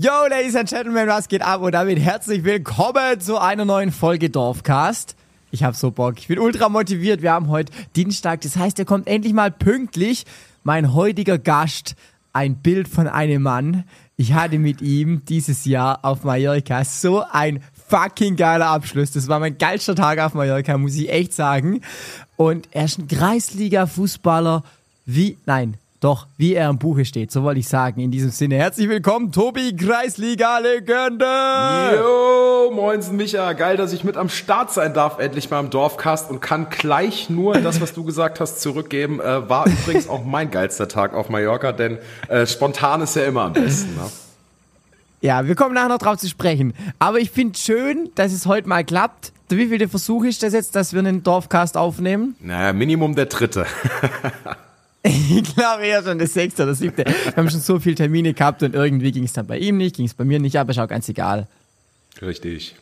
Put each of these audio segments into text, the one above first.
Yo, Ladies and Gentlemen, was geht ab? Und damit herzlich willkommen zu einer neuen Folge Dorfcast. Ich hab so Bock, ich bin ultra motiviert. Wir haben heute Dienstag, das heißt, er kommt endlich mal pünktlich. Mein heutiger Gast, ein Bild von einem Mann. Ich hatte mit ihm dieses Jahr auf Mallorca so ein fucking geiler Abschluss. Das war mein geilster Tag auf Mallorca, muss ich echt sagen. Und er ist ein Kreisliga-Fußballer wie, nein, doch, wie er im Buche steht, so wollte ich sagen. In diesem Sinne, herzlich willkommen, Tobi, Kreisliga-Legende! Jo, moinsen Micha, geil, dass ich mit am Start sein darf, endlich mal im Dorfcast und kann gleich nur das, was du gesagt hast, zurückgeben. Äh, war übrigens auch mein geilster Tag auf Mallorca, denn äh, spontan ist ja immer am besten. Ne? Ja, wir kommen nachher noch drauf zu sprechen. Aber ich finde schön, dass es heute mal klappt. Wie viele Versuche ist das jetzt, dass wir einen Dorfcast aufnehmen? Naja, Minimum der dritte. Ich glaube eher schon das sechste oder siebte. Wir haben schon so viele Termine gehabt und irgendwie ging es dann bei ihm nicht, ging es bei mir nicht, aber ist auch ganz egal. Richtig.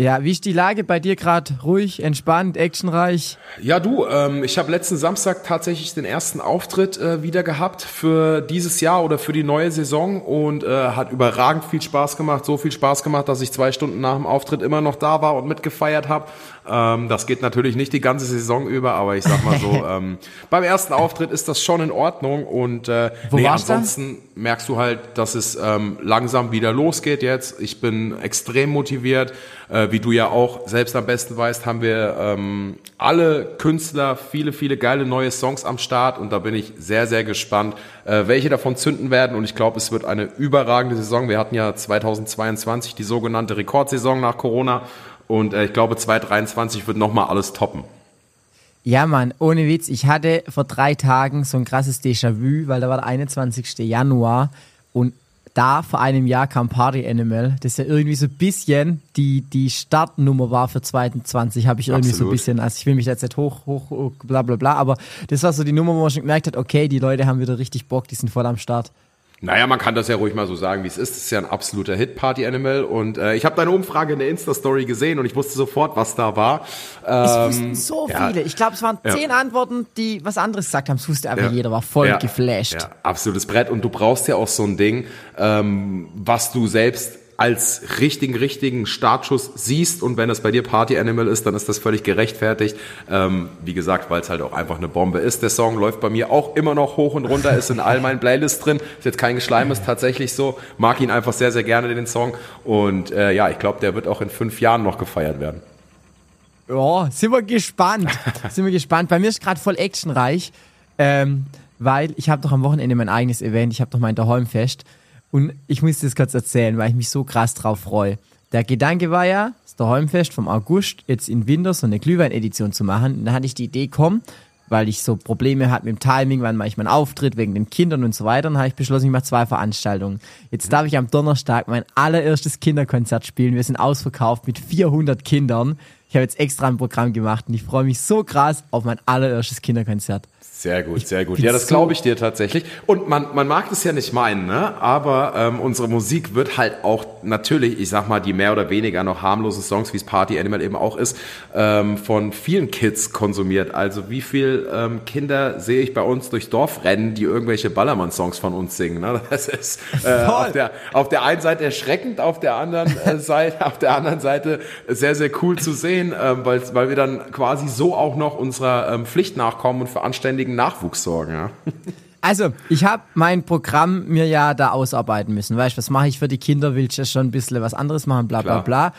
Ja, wie ist die Lage bei dir gerade? Ruhig, entspannt, actionreich? Ja, du, ähm, ich habe letzten Samstag tatsächlich den ersten Auftritt äh, wieder gehabt für dieses Jahr oder für die neue Saison und äh, hat überragend viel Spaß gemacht. So viel Spaß gemacht, dass ich zwei Stunden nach dem Auftritt immer noch da war und mitgefeiert habe. Ähm, das geht natürlich nicht die ganze Saison über, aber ich sag mal so, ähm, beim ersten Auftritt ist das schon in Ordnung und äh, Wo nee, ansonsten merkst du halt, dass es ähm, langsam wieder losgeht jetzt. Ich bin extrem motiviert. Äh, wie du ja auch selbst am besten weißt, haben wir ähm, alle Künstler viele, viele geile neue Songs am Start und da bin ich sehr, sehr gespannt, äh, welche davon zünden werden und ich glaube, es wird eine überragende Saison. Wir hatten ja 2022 die sogenannte Rekordsaison nach Corona und äh, ich glaube, 2023 wird nochmal alles toppen. Ja, Mann, ohne Witz. Ich hatte vor drei Tagen so ein krasses Déjà-vu, weil da war der 21. Januar und da vor einem Jahr kam Party Animal, das ja irgendwie so ein bisschen die, die Startnummer war für 2020, habe ich irgendwie so ein Absolut. bisschen, also ich will mich jetzt nicht hoch, hoch, hoch, bla bla bla, aber das war so die Nummer, wo man schon gemerkt hat, okay, die Leute haben wieder richtig Bock, die sind voll am Start. Naja, man kann das ja ruhig mal so sagen, wie es ist. Es ist ja ein absoluter Hit, Party Animal. Und äh, ich habe deine Umfrage in der Insta-Story gesehen und ich wusste sofort, was da war. Es Ähm, wussten so ja. viele. Ich glaube, es waren Ja. zehn Antworten, die was anderes gesagt haben. Es wusste aber Ja. jeder, war voll geflasht. Ja, absolutes Brett. Und du brauchst ja auch so ein Ding, ähm, was du selbst als richtigen, richtigen Startschuss siehst. Und wenn es bei dir Party Animal ist, dann ist das völlig gerechtfertigt. Ähm, wie gesagt, weil es halt auch einfach eine Bombe ist. Der Song läuft bei mir auch immer noch hoch und runter, ist in all meinen Playlists drin. Ist jetzt kein Geschleim, ist tatsächlich so. Mag ihn einfach sehr, sehr gerne, den Song. Und äh, ja, ich glaube, der wird auch in fünf Jahren noch gefeiert werden. Ja, sind wir gespannt. sind wir gespannt. Bei mir ist gerade voll actionreich, ähm, weil ich habe doch am Wochenende mein eigenes Event. Ich habe doch mein Daheimfest und ich muss das kurz erzählen, weil ich mich so krass drauf freue. Der Gedanke war ja, das Daheimfest vom August jetzt im Winter so eine Glühwein-Edition zu machen. Und dann hatte ich die Idee, komm, weil ich so Probleme hatte mit dem Timing, wann mache ich meinen Auftritt wegen den Kindern und so weiter. Dann habe ich beschlossen, ich mache zwei Veranstaltungen. Jetzt darf ich am Donnerstag mein allererstes Kinderkonzert spielen. Wir sind ausverkauft mit 400 Kindern. Ich habe jetzt extra ein Programm gemacht und ich freue mich so krass auf mein allererstes Kinderkonzert. Sehr gut, sehr gut. Ja, das glaube ich dir tatsächlich. Und man, man mag das ja nicht meinen, ne? aber ähm, unsere Musik wird halt auch natürlich, ich sag mal, die mehr oder weniger noch harmlosen Songs, wie es Party Animal eben auch ist, ähm, von vielen Kids konsumiert. Also wie viel ähm, Kinder sehe ich bei uns durchs Dorf rennen, die irgendwelche Ballermann-Songs von uns singen. Ne? Das ist äh, auf, der, auf der einen Seite erschreckend, auf der anderen äh, Seite, auf der anderen Seite sehr, sehr cool zu sehen, ähm, weil, weil wir dann quasi so auch noch unserer ähm, Pflicht nachkommen und für anständigen Nachwuchs sorgen. Ja? Also, ich habe mein Programm mir ja da ausarbeiten müssen. Weißt du, was mache ich für die Kinder? Will ich ja schon ein bisschen was anderes machen, bla bla Klar. bla.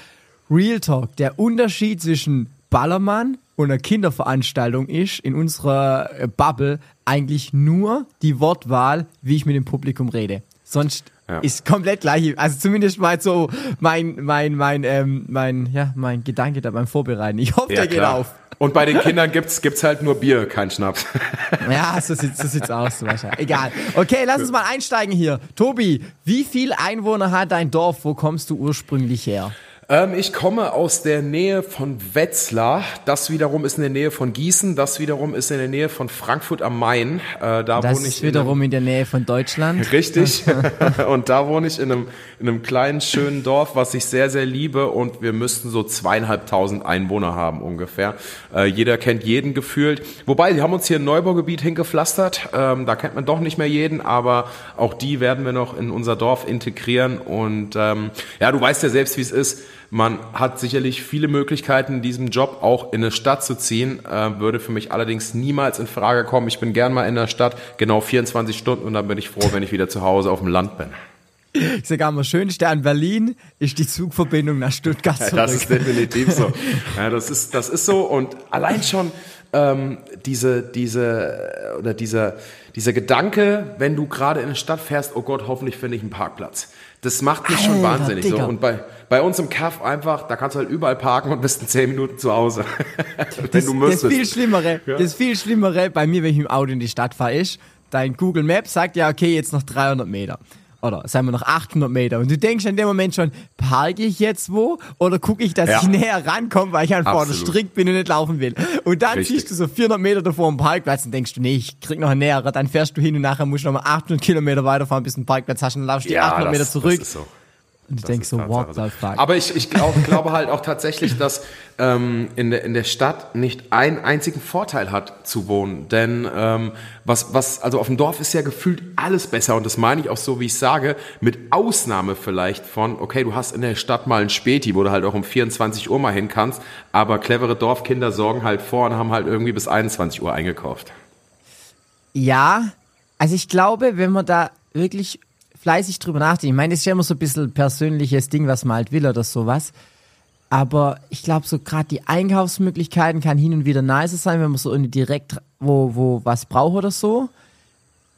Real Talk, der Unterschied zwischen Ballermann und einer Kinderveranstaltung ist in unserer äh, Bubble eigentlich nur die Wortwahl, wie ich mit dem Publikum rede. Sonst Ja. ist komplett gleich. Also zumindest mal so mein, mein, mein, ähm, mein, ja, mein Gedanke da beim Vorbereiten. Ich hoffe, der geht auf. Und bei den Kindern gibt's gibt's halt nur Bier, kein Schnaps. Ja, so sieht so sieht's aus. So wahrscheinlich. Egal. Okay, lass uns mal einsteigen hier. Tobi, wie viel Einwohner hat dein Dorf? Wo kommst du ursprünglich her? Ähm, ich komme aus der Nähe von Wetzlar. Das wiederum ist in der Nähe von Gießen. Das wiederum ist in der Nähe von Frankfurt am Main. Äh, da Das wohne ich ist wiederum in der Nähe von Deutschland. Richtig. und da wohne ich in einem, in einem kleinen, schönen Dorf, was ich sehr, sehr liebe. Und wir müssten so zweieinhalbtausend Einwohner haben ungefähr. Äh, jeder kennt jeden gefühlt. Wobei, die haben uns hier ein Neubaugebiet hingepflastert. Ähm, da kennt man doch nicht mehr jeden, aber auch die werden wir noch in unser Dorf integrieren. Und ähm, ja, du weißt ja selbst, wie es ist. Man hat sicherlich viele Möglichkeiten in diesem Job auch in eine Stadt zu ziehen, äh, würde für mich allerdings niemals in Frage kommen. Ich bin gern mal in der Stadt, genau 24 Stunden und dann bin ich froh, wenn ich wieder zu Hause auf dem Land bin. Ich sage einmal, schönste an Berlin ist die Zugverbindung nach Stuttgart zurück. Das ist definitiv so. Ja, das ist, das ist so und allein schon ähm, diese, diese oder dieser, dieser Gedanke, wenn du gerade in eine Stadt fährst, oh Gott, hoffentlich finde ich einen Parkplatz. Das macht mich schon Alter, wahnsinnig so. Und bei, bei uns im Kaff einfach, da kannst du halt überall parken und bist in 10 Minuten zu Hause. wenn das, du das müsstest. viel Schlimmere, Ja. das viel Schlimmere bei mir, wenn ich im Auto in die Stadt fahre, ist, dein Google Maps sagt ja, okay, jetzt noch 300 Meter. Oder sagen wir noch 800 Meter. Und du denkst in dem Moment schon, parke ich jetzt wo? Oder gucke ich, dass Ja. ich näher rankomme, weil ich einfach vor der Absolut. Strick bin und nicht laufen will. Und dann Richtig. siehst du so 400 Meter davor am Parkplatz und denkst du, nee, ich krieg noch einen näherer. Dann fährst du hin und nachher musst du nochmal 800 Kilometer weiterfahren, bis du einen Parkplatz hast und dann laufst du die 800 Meter zurück. Das ist so. Und ich Das denk ist so, Tatsache what the fuck? Aber ich, ich glaub, glaube halt auch tatsächlich, dass ähm, in, der, in der Stadt nicht einen einzigen Vorteil hat zu wohnen. Denn ähm, was, was, also auf dem Dorf ist ja gefühlt alles besser und das meine ich auch so, wie ich sage, mit Ausnahme vielleicht von, okay, du hast in der Stadt mal ein Späti, wo du halt auch um 24 Uhr mal hin kannst, aber clevere Dorfkinder sorgen halt vor und haben halt irgendwie bis 21 Uhr eingekauft. Ja, also ich glaube, wenn man da wirklich fleißig drüber nachdenkt, ich meine, das ist ja immer so ein bisschen persönliches Ding, was man halt will oder sowas. Aber ich glaube, so gerade die Einkaufsmöglichkeiten kann hin und wieder nice sein, wenn man so irgendwie direkt wo, wo was braucht oder so.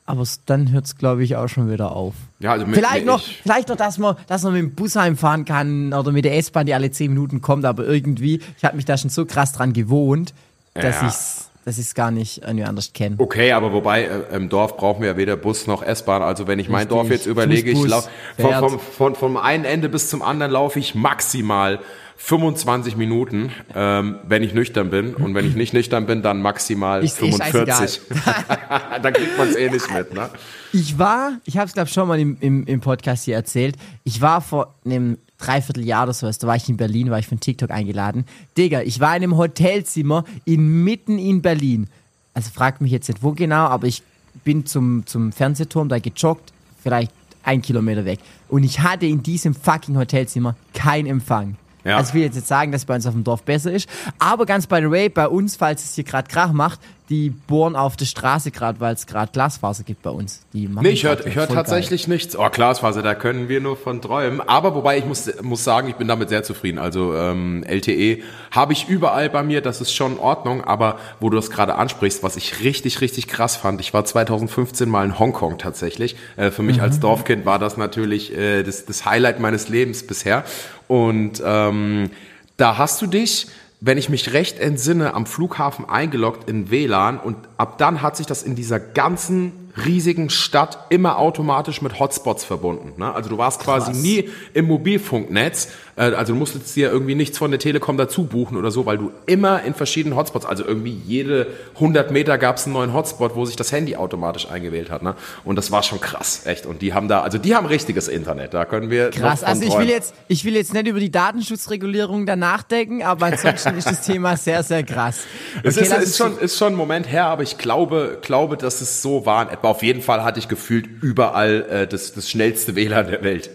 Aber dann hört es, glaube ich, auch schon wieder auf. Ja, also mit, Vielleicht noch, ich- vielleicht noch, dass man, dass man mit dem Bus heimfahren kann oder mit der S-Bahn, die alle 10 Minuten kommt, aber irgendwie, ich habe mich da schon so krass dran gewohnt, dass Ja. ich's, dass ich's gar nicht irgendwie anders kenne. Okay, aber wobei äh, im Dorf brauchen wir ja weder Bus noch S-Bahn. Also wenn ich mein Richtig. Dorf jetzt überlege, ich Fußbus, lauf, von, vom, von, vom einen Ende bis zum anderen laufe ich maximal 25 Minuten, ähm, wenn ich nüchtern bin. Und wenn ich nicht nüchtern bin, dann maximal Ist eh 45. dann kriegt man es eh nicht mit, ne? Ich war, ich habe es glaube schon mal im, im, im Podcast hier erzählt, ich war vor einem Dreivierteljahr oder sowas, da war ich in Berlin, war ich von TikTok eingeladen. Digga, ich war in einem Hotelzimmer in, mitten in Berlin. Also fragt mich jetzt nicht wo genau, aber ich bin zum, zum Fernsehturm da gejoggt, vielleicht ein Kilometer weg. Und ich hatte in diesem fucking Hotelzimmer keinen Empfang. Ja. Also ich will jetzt nicht sagen, dass es bei uns auf dem Dorf besser ist, aber ganz by the way, bei uns, falls es hier gerade Krach macht, die bohren auf der Straße gerade, weil es gerade Glasfaser gibt bei uns. Die Nee, ich höre hör voll geil. tatsächlich nichts. Oh, Glasfaser, da können wir nur von träumen. Aber wobei ich muss, muss sagen, ich bin damit sehr zufrieden. Also ähm, LTE habe ich überall bei mir, das ist schon in Ordnung. Aber wo du das gerade ansprichst, was ich richtig, richtig krass fand, ich war 2015 mal in Hongkong tatsächlich. Äh, für mich als Dorfkind war das natürlich äh, das, das Highlight meines Lebens bisher. Und ähm, da hast du dich wenn ich mich recht entsinne, am Flughafen eingeloggt in WLAN und ab dann hat sich das in dieser ganzen riesigen Stadt immer automatisch mit Hotspots verbunden. Ne? Also du warst quasi Krass. nie im Mobilfunknetz, äh, also du musstest dir irgendwie nichts von der Telekom dazu buchen oder so, weil du immer in verschiedenen Hotspots, also irgendwie jede 100 Meter gab es einen neuen Hotspot, wo sich das Handy automatisch eingewählt hat. Ne? Und das war schon krass, echt. Und die haben da, also die haben richtiges Internet, da können wir Krass, also ich will jetzt, ich will jetzt nicht über die Datenschutzregulierung da nachdenken, aber ansonsten ist das Thema sehr, sehr krass. Es Okay, ist, lass ist, uns- schon, ist schon ein Moment her, aber ich glaube, glaube, dass es so war. Auf jeden Fall hatte ich gefühlt überall äh, das, das schnellste WLAN der Welt.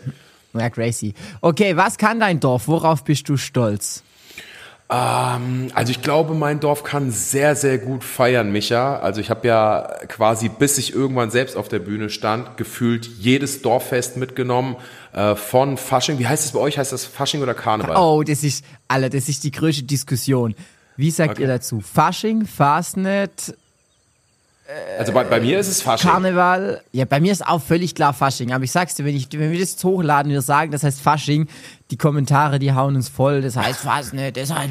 Ja, crazy. Okay, was kann dein Dorf? Worauf bist du stolz? Ähm, also ich glaube, mein Dorf kann sehr, sehr gut feiern, Micha. Also ich habe ja quasi, bis ich irgendwann selbst auf der Bühne stand, gefühlt jedes Dorffest mitgenommen. Äh, von Fasching, wie heißt es bei euch? Heißt das Fasching oder Karneval? Oh, das ist, Alter, das ist die größte Diskussion. Wie sagt Okay. ihr dazu? Fasching, Fastnet, Also bei, bei mir ist es Fasching. Karneval? Ja, bei mir ist auch völlig klar Fasching. Aber ich sag's dir, wenn, ich, wenn wir das jetzt hochladen wir sagen, das heißt Fasching, die Kommentare, die hauen uns voll. Das heißt Fastnet, das heißt...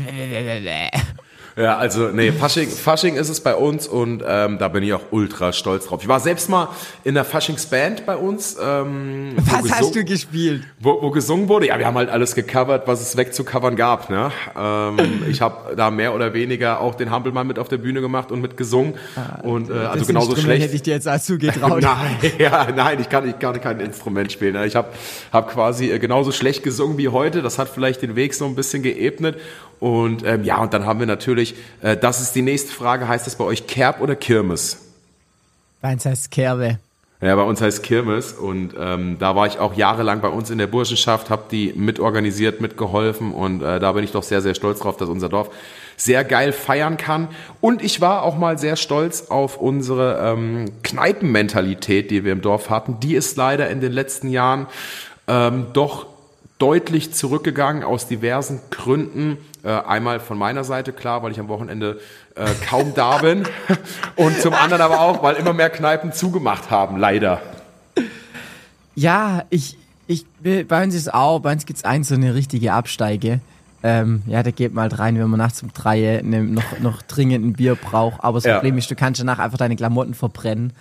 Ja, also nee, Fasching, Fasching ist es bei uns und ähm, da bin ich auch ultra stolz drauf. Ich war selbst mal in der Faschingsband bei uns. Ähm, Was hast du gespielt? Wo, wo gesungen wurde? Ja, wir haben halt alles gecovert, was es wegzucovern gab. Ne? Ähm, ich habe da mehr oder weniger auch den Hampelmann mit auf der Bühne gemacht und mit gesungen. Ah, und äh, also genauso schlecht. hätte ich dir jetzt als zugetraut. nein, ja, nein, ich kann, ich kann kein Instrument spielen. Ne? Ich habe hab quasi äh, genauso schlecht gesungen wie heute. Das hat vielleicht den Weg so ein bisschen geebnet. Und ähm, ja, und dann haben wir natürlich, äh, das ist die nächste Frage, heißt das bei euch Kerb oder Kirmes? Bei uns heißt Kerbe. Ja, bei uns heißt Kirmes und ähm, da war ich auch jahrelang bei uns in der Burschenschaft, habe die mitorganisiert, mitgeholfen und äh, da bin ich doch sehr, sehr stolz drauf, dass unser Dorf sehr geil feiern kann. Und ich war auch mal sehr stolz auf unsere ähm, Kneipenmentalität, die wir im Dorf hatten. Die ist leider in den letzten Jahren ähm, doch deutlich zurückgegangen aus diversen Gründen. Äh, einmal von meiner Seite, klar, weil ich am Wochenende äh, kaum da bin. Und zum anderen aber auch, weil immer mehr Kneipen zugemacht haben, leider. Ja, ich, ich, bei uns ist auch, bei uns gibt's eins so eine richtige Absteige. Ähm, ja, da geht mal rein, wenn man nachts um drei ne, noch, noch dringend ein Bier braucht. Aber das ja. Problem ist, du kannst danach einfach deine Klamotten verbrennen.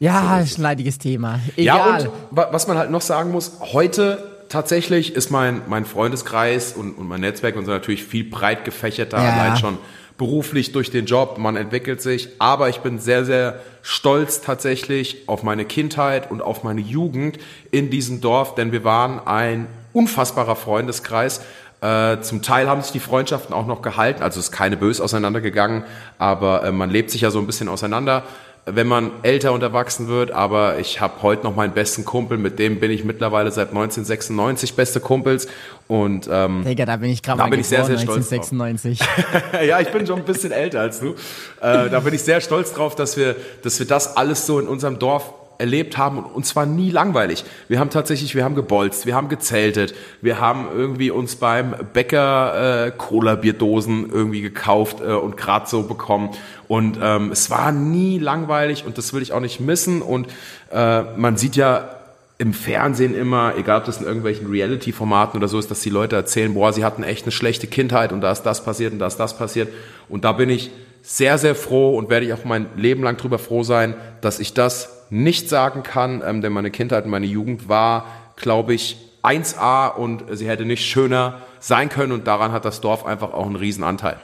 Ja, so ist ein leidiges Thema. Egal. Ja, und was man halt noch sagen muss, heute tatsächlich ist mein, mein Freundeskreis und, und mein Netzwerk und so natürlich viel breit gefächerter, ja. allein schon beruflich durch den Job, man entwickelt sich, aber ich bin sehr, sehr stolz tatsächlich auf meine Kindheit und auf meine Jugend in diesem Dorf, denn wir waren ein unfassbarer Freundeskreis. Äh, zum Teil haben sich die Freundschaften auch noch gehalten, also es ist keine bös auseinandergegangen, aber äh, man lebt sich ja so ein bisschen auseinander wenn man älter und erwachsen wird, aber ich habe heute noch meinen besten Kumpel, mit dem bin ich mittlerweile seit 1996 beste Kumpels und ähm, Digga, da bin ich gerade mal bin ich sehr, sehr 1996. ja, ich bin schon ein bisschen älter als du. Äh, da bin ich sehr stolz drauf, dass wir, dass wir das alles so in unserem Dorf erlebt haben und zwar nie langweilig. Wir haben tatsächlich, wir haben gebolzt, wir haben gezeltet, wir haben irgendwie uns beim Bäcker äh, Cola-Bierdosen irgendwie gekauft äh, und gerade so bekommen und ähm, es war nie langweilig und das will ich auch nicht missen und äh, man sieht ja im Fernsehen immer, egal ob das in irgendwelchen Reality-Formaten oder so ist, dass die Leute erzählen, boah, sie hatten echt eine schlechte Kindheit und da ist das passiert und da ist das passiert. Und da bin ich sehr, sehr froh und werde ich auch mein Leben lang drüber froh sein, dass ich das nicht sagen kann, ähm, denn meine Kindheit und meine Jugend war, glaube ich, 1A und sie hätte nicht schöner sein können und daran hat das Dorf einfach auch einen Riesenanteil.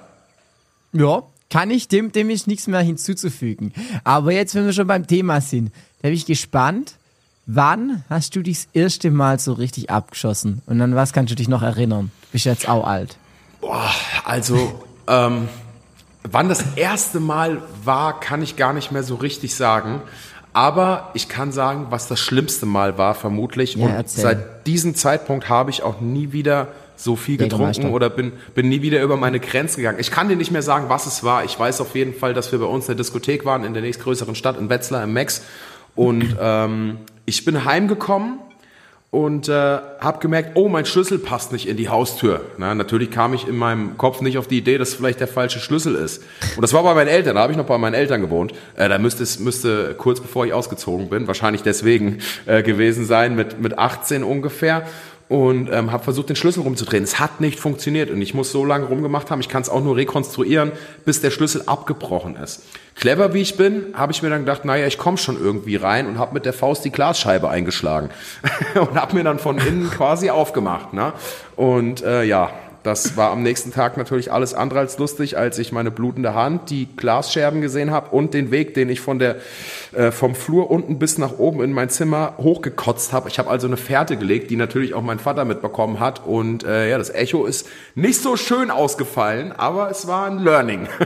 Ja, kann ich, dem, dem ist nichts mehr hinzuzufügen. Aber jetzt, wenn wir schon beim Thema sind, da bin ich gespannt, wann hast du dich das erste Mal so richtig abgeschossen? Und an was kannst du dich noch erinnern? Bist jetzt auch alt. Boah, also, ähm, wann das erste Mal war, kann ich gar nicht mehr so richtig sagen. Aber ich kann sagen, was das schlimmste Mal war, vermutlich. Ja, und erzähl. seit diesem Zeitpunkt habe ich auch nie wieder so viel getrunken oder bin, bin nie wieder über meine Grenzen gegangen. Ich kann dir nicht mehr sagen, was es war. Ich weiß auf jeden Fall, dass wir bei uns in der Diskothek waren, in der nächstgrößeren Stadt, in Wetzlar, im Max. Und ähm, ich bin heimgekommen und äh, habe gemerkt, oh, mein Schlüssel passt nicht in die Haustür. Na, natürlich kam ich in meinem Kopf nicht auf die Idee, dass vielleicht der falsche Schlüssel ist. Und das war bei meinen Eltern, da habe ich noch bei meinen Eltern gewohnt. Äh, da müsste es müsste kurz bevor ich ausgezogen bin, wahrscheinlich deswegen äh, gewesen sein, mit, mit 18 ungefähr und ähm, habe versucht, den Schlüssel rumzudrehen. Es hat nicht funktioniert und ich muss so lange rumgemacht haben, ich kann es auch nur rekonstruieren, bis der Schlüssel abgebrochen ist. Clever wie ich bin, habe ich mir dann gedacht, naja, ich komme schon irgendwie rein und habe mit der Faust die Glasscheibe eingeschlagen und habe mir dann von innen quasi aufgemacht. Ne? Und äh, ja, das war am nächsten Tag natürlich alles andere als lustig, als ich meine blutende Hand, die Glasscherben gesehen habe und den Weg, den ich von der, äh, vom Flur unten bis nach oben in mein Zimmer hochgekotzt habe. Ich habe also eine Fährte gelegt, die natürlich auch mein Vater mitbekommen hat. Und äh, ja, das Echo ist nicht so schön ausgefallen, aber es war ein Learning.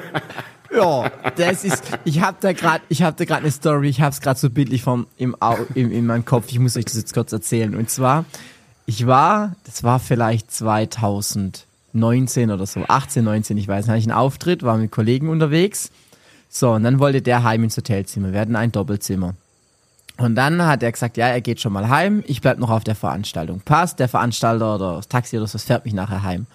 Ja, das ist. Ich habe da gerade, ich habe da gerade eine Story. Ich habe es gerade so bildlich vom im, im in meinem Kopf. Ich muss euch das jetzt kurz erzählen. Und zwar, ich war, das war vielleicht 2000. 19 oder so, 18, 19, ich weiß, dann hatte ich einen Auftritt, war mit Kollegen unterwegs. So, und dann wollte der heim ins Hotelzimmer. Wir hatten ein Doppelzimmer. Und dann hat er gesagt, ja, er geht schon mal heim, ich bleib noch auf der Veranstaltung. Passt, der Veranstalter oder das Taxi oder so, das fährt mich nachher heim.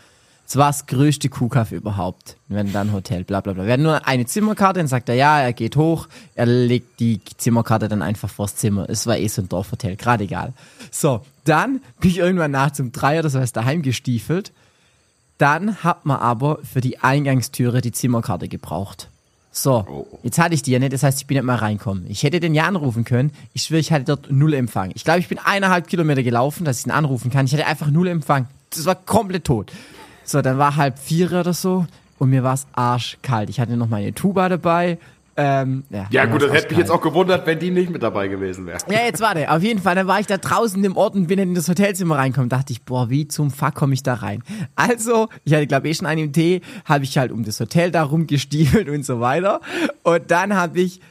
Es war das größte Kuhkaff überhaupt. Wir hatten dann Hotel, bla bla bla. Wir hatten nur eine Zimmerkarte, dann sagt er, ja, er geht hoch, er legt die Zimmerkarte dann einfach vors Zimmer. Es war eh so ein Dorfhotel, gerade egal. So, dann bin ich irgendwann nach zum drei oder so daheim gestiefelt Dann hat man aber für die Eingangstüre die Zimmerkarte gebraucht. So, Oh. jetzt hatte ich die ja nicht, das heißt, ich bin nicht mal reinkommen. Ich hätte den ja anrufen können. Ich schwöre, ich hatte dort null Empfang. Ich glaube, ich bin eineinhalb Kilometer gelaufen, dass ich ihn anrufen kann. Ich hatte einfach null Empfang. Das war komplett tot. So, dann war halb vier oder so und mir war es arschkalt. Ich hatte noch meine Tuba dabei. Ähm, ja, Ja gut, das hätte mich jetzt auch gewundert, wenn die nicht mit dabei gewesen wäre. Ja, jetzt warte. Auf jeden Fall, dann war ich da draußen im Ort und bin in das Hotelzimmer reingekommen. Dachte ich, boah, wie zum Fuck komme ich da rein? Also, ich hatte, glaube ich, eh schon einen im Tee, habe ich halt um das Hotel da rumgestiefelt und so weiter. Und dann habe ich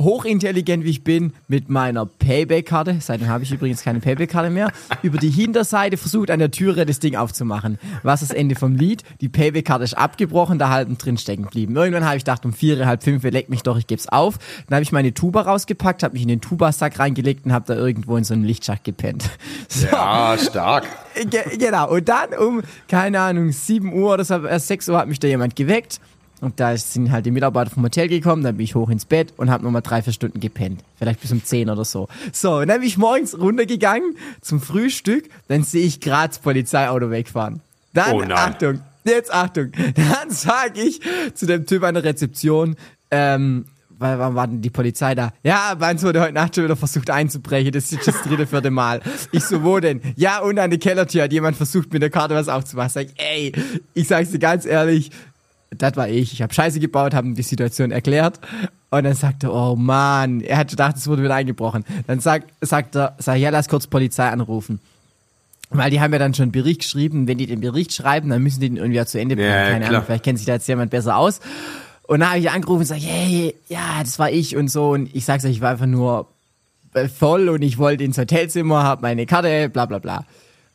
hochintelligent wie ich bin, mit meiner Payback-Karte, seitdem habe ich übrigens keine Payback-Karte mehr, über die Hinterseite versucht, an der Türe das Ding aufzumachen. Was ist das Ende vom Lied? Die Payback-Karte ist abgebrochen, da halb drin stecken geblieben. Irgendwann habe ich gedacht, um vier, halb fünf, leck mich doch, ich geb's auf. Dann habe ich meine Tuba rausgepackt, habe mich in den Tubasack reingelegt und habe da irgendwo in so einem Lichtschacht gepennt. So. Ja, stark. Ge genau. Und dann um, keine Ahnung, 7 Uhr oder so, erst 6 Uhr hat mich da jemand geweckt. Und da sind halt die Mitarbeiter vom Hotel gekommen, dann bin ich hoch ins Bett und habe nochmal drei, vier Stunden gepennt. Vielleicht bis um 10 oder so. So, und dann bin ich morgens runtergegangen zum Frühstück, dann sehe ich gerade das Polizeiauto wegfahren. Dann, Oh nein. Achtung, jetzt Achtung, dann sage ich zu dem Typ an der Rezeption, ähm, weil wann war denn die Polizei da? Ja, bei uns wurde heute Nacht schon wieder versucht einzubrechen. Das ist jetzt das dritte, vierte Mal. Ich so, wo denn? Ja, und an die Kellertür hat jemand versucht, mit der Karte was aufzumachen. Sag ich, ey, ich sag's dir ganz ehrlich, das war ich. Ich habe Scheiße gebaut, habe ihm die Situation erklärt. Und dann sagt er, oh Mann, er hat gedacht, es wurde wieder eingebrochen. Dann sagt, sagt er, sag, ja, lass kurz Polizei anrufen. Weil die haben ja dann schon einen Bericht geschrieben. Wenn die den Bericht schreiben, dann müssen die den irgendwie auch zu Ende bringen. Ja, Keine klar. Ahnung, vielleicht kennt sich da jetzt jemand besser aus. Und dann habe ich angerufen und sage, hey, ja, das war ich und so. Und ich sag's euch, ich war einfach nur äh, voll und ich wollte ins Hotelzimmer, hab meine Karte, bla bla bla.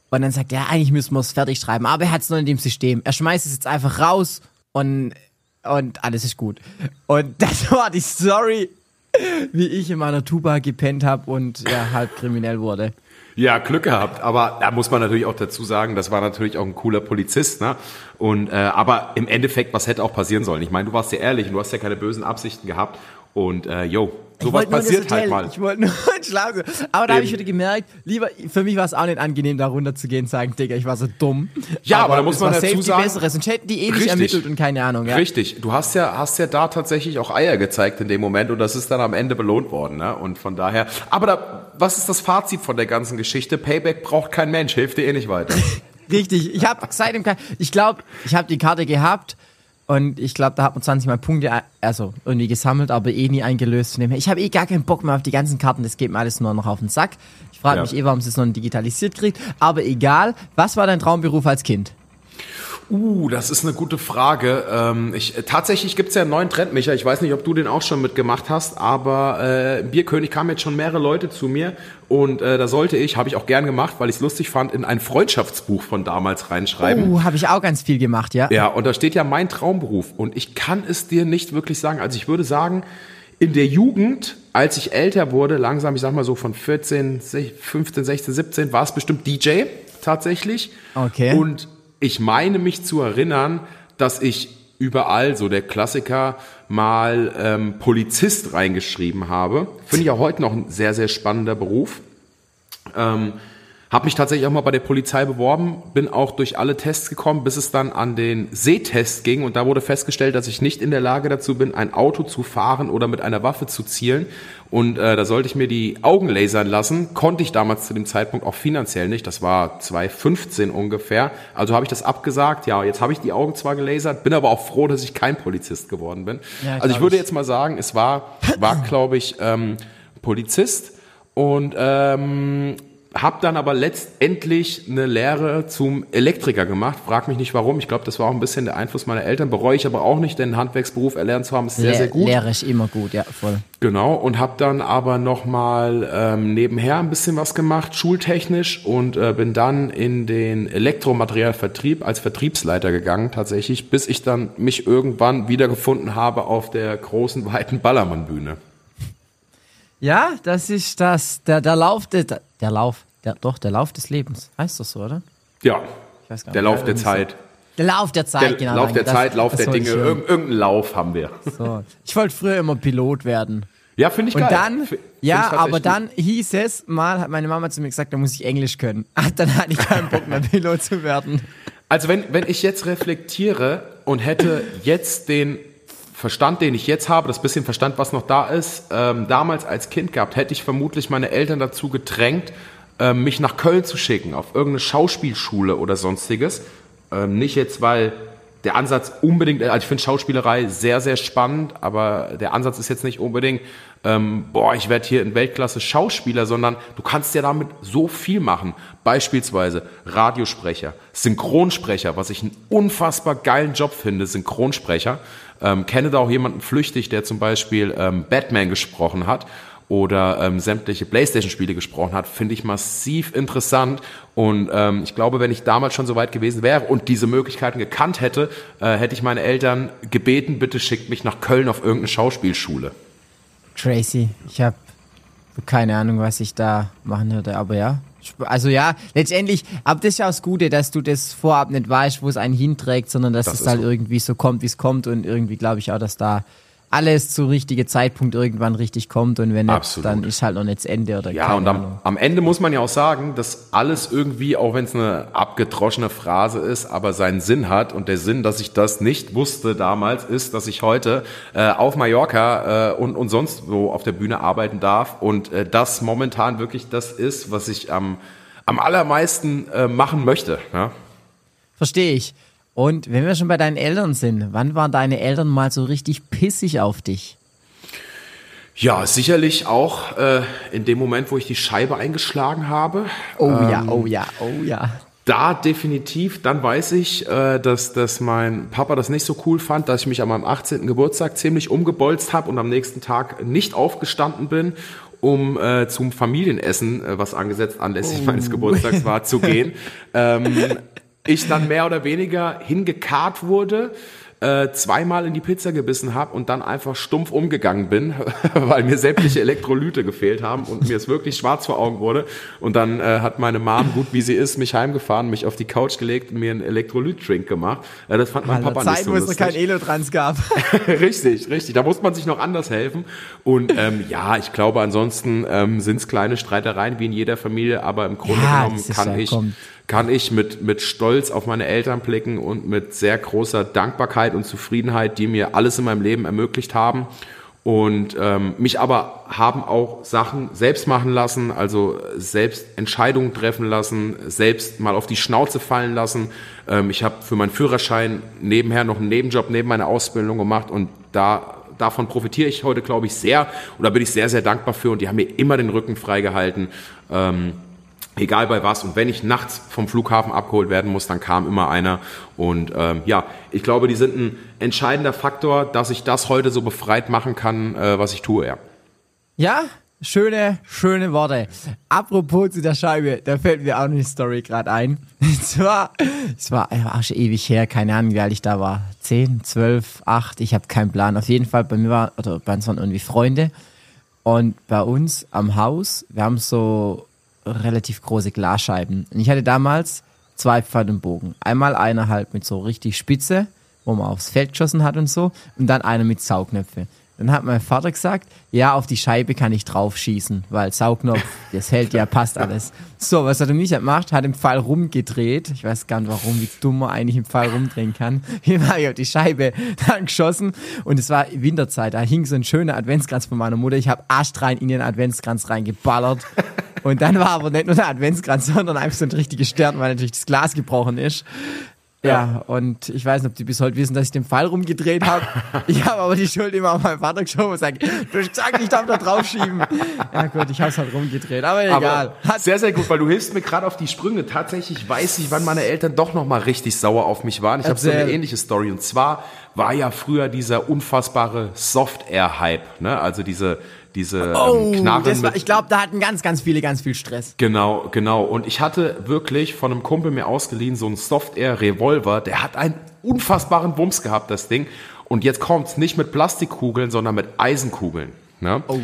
Und dann sagt er, ja, eigentlich müssen wir es fertig schreiben, aber er hat es noch in dem System. Er schmeißt es jetzt einfach raus und, und alles ist gut. Und das war die Story, wie ich in meiner Tuba gepennt habe und ja, halb kriminell wurde. Ja, Glück gehabt. Aber da muss man natürlich auch dazu sagen, das war natürlich auch ein cooler Polizist. Ne? Und äh, aber im Endeffekt, was hätte auch passieren sollen? Ich meine, du warst ja ehrlich und du hast ja keine bösen Absichten gehabt. Und äh, yo, sowas passiert halt mal. Ich wollte nur schlafen. Aber da habe ich wieder gemerkt, lieber, für mich war es auch nicht angenehm, da runterzugehen und sagen, Digga, ich war so dumm. Ja, aber da muss man dazu sagen- die bessere. Sonst hätten die eh nicht ermittelt und keine Ahnung. Ja. Richtig, du hast ja, hast ja da tatsächlich auch Eier gezeigt in dem Moment und das ist dann am Ende belohnt worden. Ne? Und von daher, aber da, was ist das Fazit von der ganzen Geschichte? Payback braucht kein Mensch, hilft dir eh nicht weiter. Richtig. Ich habe seitdem ich glaube, ich habe die Karte gehabt und ich glaube, da hat man 20 Mal Punkte, also irgendwie gesammelt, aber eh nie eingelöst. Von dem her, Ich habe eh gar keinen Bock mehr auf die ganzen Karten, das geht mir alles nur noch auf den Sack. Ich frage Ja. mich eh, warum sie es noch nicht digitalisiert kriegt, aber egal. Was war dein Traumberuf als Kind? Uh, das ist eine gute Frage. Ähm, ich, äh, tatsächlich gibt's ja einen neuen Trend, Micha. Ich weiß nicht, ob du den auch schon mitgemacht hast, aber äh, Bierkönig kamen jetzt schon mehrere Leute zu mir und äh, da sollte ich, habe ich auch gern gemacht, weil ich es lustig fand, in ein Freundschaftsbuch von damals reinschreiben. Uh, habe ich auch ganz viel gemacht, ja. Ja, und da steht ja mein Traumberuf. Und ich kann es dir nicht wirklich sagen. Also ich würde sagen, in der Jugend, als ich älter wurde, langsam, ich sag mal so von 14, 16, 15, 16, 17, war es bestimmt DJ tatsächlich. Okay. Und ich meine mich zu erinnern, dass ich überall, so der Klassiker, mal ähm, Polizist reingeschrieben habe. Finde ich auch heute noch ein sehr, sehr spannender Beruf. Ähm, habe mich tatsächlich auch mal bei der Polizei beworben, bin auch durch alle Tests gekommen, bis es dann an den Sehtest ging und da wurde festgestellt, dass ich nicht in der Lage dazu bin, ein Auto zu fahren oder mit einer Waffe zu zielen. Und äh, da sollte ich mir die Augen lasern lassen, konnte ich damals zu dem Zeitpunkt auch finanziell nicht. Das war 2015 ungefähr. Also habe ich das abgesagt. Ja, jetzt habe ich die Augen zwar gelasert, bin aber auch froh, dass ich kein Polizist geworden bin. Ja, also ich würde ich. jetzt mal sagen, es war, war glaube ich, ähm, Polizist und ähm, habe dann aber letztendlich eine Lehre zum Elektriker gemacht. Frag mich nicht warum. Ich glaube, das war auch ein bisschen der Einfluss meiner Eltern. Bereue ich aber auch nicht, denn Handwerksberuf erlernt zu haben ist sehr, Le- sehr gut. Lehre ich immer gut, ja, voll. Genau, und habe dann aber nochmal ähm, nebenher ein bisschen was gemacht, schultechnisch, und äh, bin dann in den Elektromaterialvertrieb als Vertriebsleiter gegangen, tatsächlich, bis ich dann mich irgendwann wiedergefunden habe auf der großen, weiten Ballermann-Bühne. Ja, das ist das, der, der Lauf, der, der Lauf, der, doch, der Lauf des Lebens. Heißt das so, oder? Ja, weiß gar der Lauf der. Zeit. Der Lauf der Zeit, Der genau. Lauf der Das- Zeit, Lauf der Dinge. Irgend, irgendeinen Lauf haben wir. So. Ich wollte früher immer Pilot werden. Ja, finde ich Und geil. dann, F- ja, aber dann hieß es, mal hat meine Mama zu mir gesagt, da muss ich Englisch können. Ach, dann hatte ich keinen Bock mehr, Pilot zu werden. Also wenn, wenn ich jetzt reflektiere und hätte jetzt den Verstand, den ich jetzt habe, das bisschen Verstand, was noch da ist, ähm, damals als Kind gehabt, hätte ich vermutlich meine Eltern dazu gedrängt, ähm, mich nach Köln zu schicken, auf irgendeine Schauspielschule oder sonstiges. Ähm, nicht jetzt, weil der Ansatz unbedingt, also ich finde Schauspielerei sehr, sehr spannend, aber der Ansatz ist jetzt nicht unbedingt, ähm, boah, ich werde hier in Weltklasse Schauspieler, sondern du kannst ja damit so viel machen. Beispielsweise Radiosprecher, Synchronsprecher, was ich einen unfassbar geilen Job finde, Synchronsprecher. Ähm, kenne da auch jemanden flüchtig, der zum Beispiel ähm, Batman gesprochen hat oder ähm, sämtliche Playstation-Spiele gesprochen hat, finde ich massiv interessant. Und ähm, ich glaube, wenn ich damals schon so weit gewesen wäre und diese Möglichkeiten gekannt hätte, äh, hätte ich meine Eltern gebeten, bitte schickt mich nach Köln auf irgendeine Schauspielschule. Crazy. Ich habe keine Ahnung, was ich da machen würde, aber ja. Also ja, letztendlich, aber das ist ja auch das Gute, dass du das vorab nicht weißt, wo es einen hinträgt, sondern dass Das es halt so. irgendwie so kommt, wie es kommt und irgendwie glaube ich auch, dass da alles zu richtige Zeitpunkt irgendwann richtig kommt und wenn nicht, dann ist halt noch nicht das Ende oder Ja, und am, am Ende muss man ja auch sagen, dass alles irgendwie, auch wenn es eine abgedroschene Phrase ist, aber seinen Sinn hat. Und der Sinn, dass ich das nicht wusste damals, ist, dass ich heute äh, auf Mallorca äh, und, und sonst wo auf der Bühne arbeiten darf. Und äh, das momentan wirklich das ist, was ich am, am allermeisten äh, machen möchte. Ja? Verstehe ich. Und wenn wir schon bei deinen Eltern sind, wann waren deine Eltern mal so richtig pissig auf dich? Ja, sicherlich auch äh, in dem Moment, wo ich die Scheibe eingeschlagen habe. Oh Ähm, ja, oh ja, oh ja. Da definitiv, dann weiß ich, äh, dass, dass mein Papa das nicht so cool fand, dass ich mich an meinem 18. Geburtstag ziemlich umgebolzt habe und am nächsten Tag nicht aufgestanden bin, um äh, zum Familienessen, äh, was angesetzt anlässlich meines Geburtstags war, zu gehen. Ähm, ich dann mehr oder weniger hingekarrt wurde, äh, zweimal in die Pizza gebissen habe und dann einfach stumpf umgegangen bin, weil mir sämtliche Elektrolyte gefehlt haben und mir es wirklich schwarz vor Augen wurde. Und dann äh, hat meine Mom, gut wie sie ist, mich heimgefahren, mich auf die Couch gelegt und mir einen Elektrolyt-Drink gemacht. Äh, das fand mein An der Papa Zeit, nicht so wo es noch kein Elotrans gab. richtig, richtig. Da muss man sich noch anders helfen. Und ähm, ja, ich glaube, ansonsten ähm, sind es kleine Streitereien wie in jeder Familie, aber im Grunde Ja, genommen kann ja- ich kommt. Kann ich mit mit Stolz auf meine Eltern blicken und mit sehr großer Dankbarkeit und Zufriedenheit, die mir alles in meinem Leben ermöglicht haben. Und ähm, mich aber haben auch Sachen selbst machen lassen, also selbst Entscheidungen treffen lassen, selbst mal auf die Schnauze fallen lassen. Ähm, ich habe für meinen Führerschein nebenher noch einen Nebenjob neben meiner Ausbildung gemacht und da davon profitiere ich heute, glaube ich, sehr. Und da bin ich sehr, sehr dankbar für. Und die haben mir immer den Rücken freigehalten. Ähm, egal bei was. Und wenn ich nachts vom Flughafen abgeholt werden muss, dann kam immer einer. Und ähm, ja, ich glaube, die sind ein entscheidender Faktor, dass ich das heute so befreit machen kann, äh, was ich tue. Ja. Ja, schöne, schöne Worte. Apropos zu der Scheibe, da fällt mir auch eine Story gerade ein. Es war, es war auch schon ewig her, keine Ahnung, wie alt ich da war. Zehn, zwölf, acht, ich habe keinen Plan. Auf jeden Fall, bei mir war, oder bei uns waren irgendwie Freunde. Und bei uns am Haus, wir haben so relativ große Glasscheiben. Und ich hatte damals zwei Pfeil und Bogen. Einmal einer halt mit so richtig Spitze, wo man aufs Feld geschossen hat und so. Und dann einer mit Saugnöpfe. Dann hat mein Vater gesagt, ja, auf die Scheibe kann ich drauf schießen, weil Saugnopf, das hält ja, passt alles. So, was hat er nicht gemacht? Hat den Pfeil rumgedreht. Ich weiß gar nicht warum, wie dumm man eigentlich im Pfeil rumdrehen kann. Hier war ich auf die Scheibe dann geschossen und es war Winterzeit. Da hing so ein schöner Adventskranz von meiner Mutter. Ich habe astrein in den Adventskranz reingeballert. Und dann war aber nicht nur der Adventskranz, sondern einfach so ein richtiges Stern, weil natürlich das Glas gebrochen ist. Ja, und ich weiß nicht, ob die bis heute wissen, dass ich den Pfeil rumgedreht habe. Ich habe aber die Schuld immer auf meinen Vater geschoben und sage, du hast gesagt, ich darf da drauf schieben. Ja gut, ich habe es halt rumgedreht, aber egal. Aber sehr, sehr gut, weil du hilfst mir gerade auf die Sprünge. Tatsächlich weiß ich, wann meine Eltern doch noch mal richtig sauer auf mich waren. Ich habe so eine ähnliche Story. Und zwar war ja früher dieser unfassbare Soft-Air-Hype. Ne? Also diese, diese Oh, ähm, Knarren war, ich glaube, da hatten ganz, ganz viele ganz viel Stress. Genau, genau. Und ich hatte wirklich von einem Kumpel mir ausgeliehen so einen Soft-Air-Revolver. Der hat einen unfassbaren Bums gehabt, das Ding. Und jetzt kommt's nicht mit Plastikkugeln, sondern mit Eisenkugeln. Ne? Oh.